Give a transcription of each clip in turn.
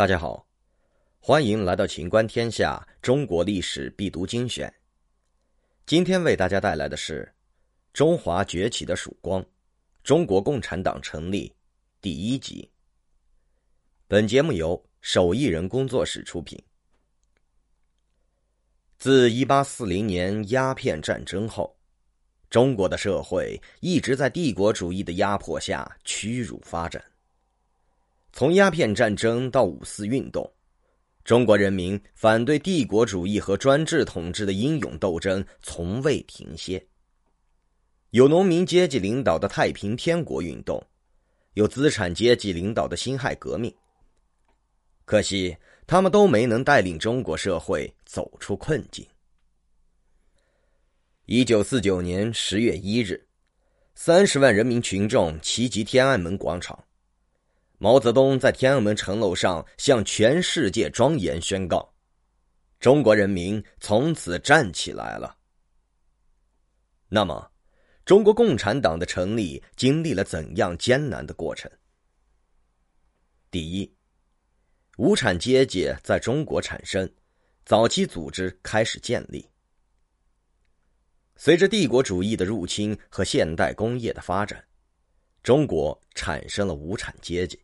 大家好，欢迎来到《秦观天下》中国历史必读精选。今天为大家带来的是《中华崛起的曙光：中国共产党成立》第一集。本节目由手艺人工作室出品。自一八四零年鸦片战争后，中国的社会一直在帝国主义的压迫下屈辱发展。从鸦片战争到五四运动，中国人民反对帝国主义和专制统治的英勇斗争从未停歇。有农民阶级领导的太平天国运动，有资产阶级领导的辛亥革命。可惜，他们都没能带领中国社会走出困境。一九四九年十月一日，三十万人民群众齐集天安门广场。毛泽东在天安门城楼上向全世界庄严宣告：“中国人民从此站起来了。”那么，中国共产党的成立经历了怎样艰难的过程？第一，无产阶级在中国产生，早期组织开始建立。随着帝国主义的入侵和现代工业的发展，中国产生了无产阶级。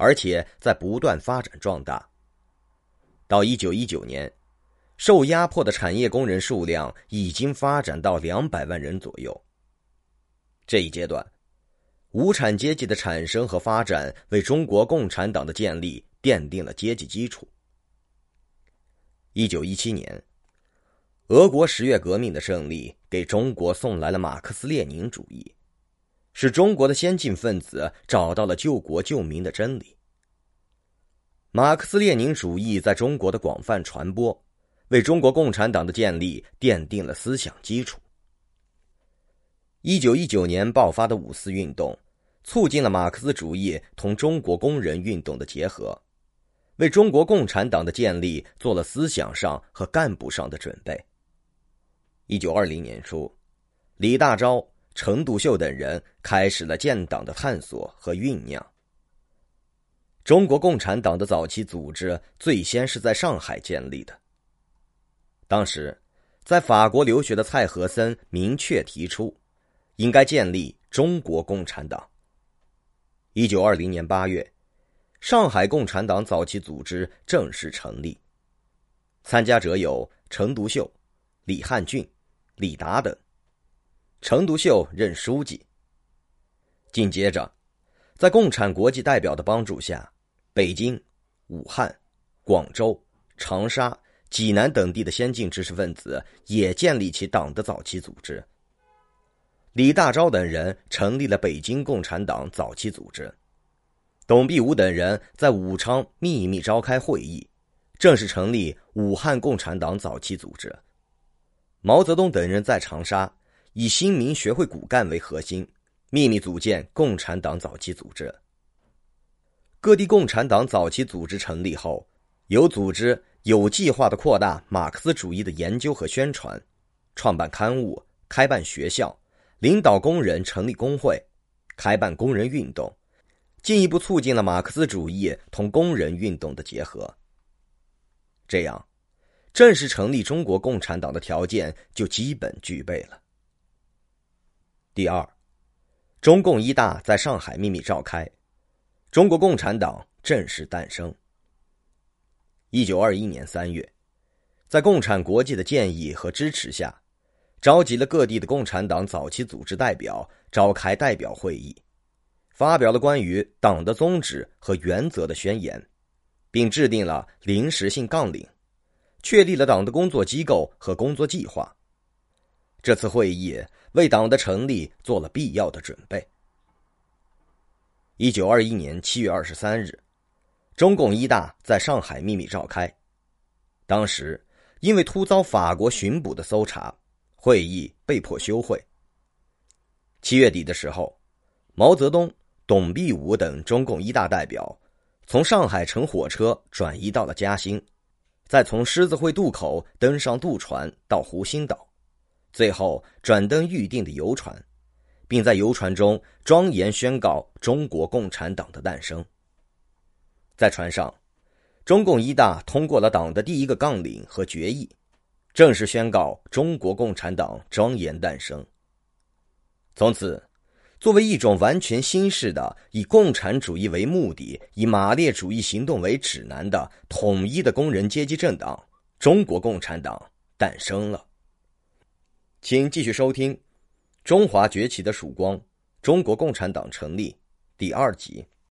而且在不断发展壮大。到一九一九年，受压迫的产业工人数量已经发展到两百万人左右。这一阶段，无产阶级的产生和发展为中国共产党的建立奠定了阶级基础。一九一七年，俄国十月革命的胜利给中国送来了马克思列宁主义。使中国的先进分子找到了救国救民的真理。马克思列宁主义在中国的广泛传播，为中国共产党的建立奠定了思想基础。一九一九年爆发的五四运动，促进了马克思主义同中国工人运动的结合，为中国共产党的建立做了思想上和干部上的准备。一九二零年初，李大钊。程独秀等人开始了建党的探索和酝酿。中国共产党的早期组织最先是在上海建立的。当时，在法国留学的蔡和森明确提出，应该建立中国共产党。一九二零年八月，上海共产党早期组织正式成立，参加者有程独秀、李汉俊、李达等。程独秀任书记。紧接着，在共产国际代表的帮助下，北京、武汉、广州、长沙、济南等地的先进知识分子也建立起党的早期组织。李大钊等人成立了北京共产党早期组织，董必武等人在武昌秘密召开会议，正式成立武汉共产党早期组织。毛泽东等人在长沙。以新民学会骨干为核心，秘密组建共产党早期组织。各地共产党早期组织成立后，有组织、有计划的扩大马克思主义的研究和宣传，创办刊物，开办学校，领导工人成立工会，开办工人运动，进一步促进了马克思主义同工人运动的结合。这样，正式成立中国共产党的条件就基本具备了。第二，中共一大在上海秘密召开，中国共产党正式诞生。一九二一年三月，在共产国际的建议和支持下，召集了各地的共产党早期组织代表，召开代表会议，发表了关于党的宗旨和原则的宣言，并制定了临时性纲领，确立了党的工作机构和工作计划。这次会议。为党的成立做了必要的准备。一九二一年七月二十三日，中共一大在上海秘密召开。当时因为突遭法国巡捕的搜查，会议被迫休会。七月底的时候，毛泽东、董必武等中共一大代表从上海乘火车转移到了嘉兴，再从狮子会渡口登上渡船到湖心岛。最后转登预定的游船，并在游船中庄严宣告中国共产党的诞生。在船上，中共一大通过了党的第一个纲领和决议，正式宣告中国共产党庄严诞生。从此，作为一种完全新式的以共产主义为目的、以马列主义行动为指南的统一的工人阶级政党——中国共产党诞生了。请继续收听《中华崛起的曙光》。中国共产党成立第二集。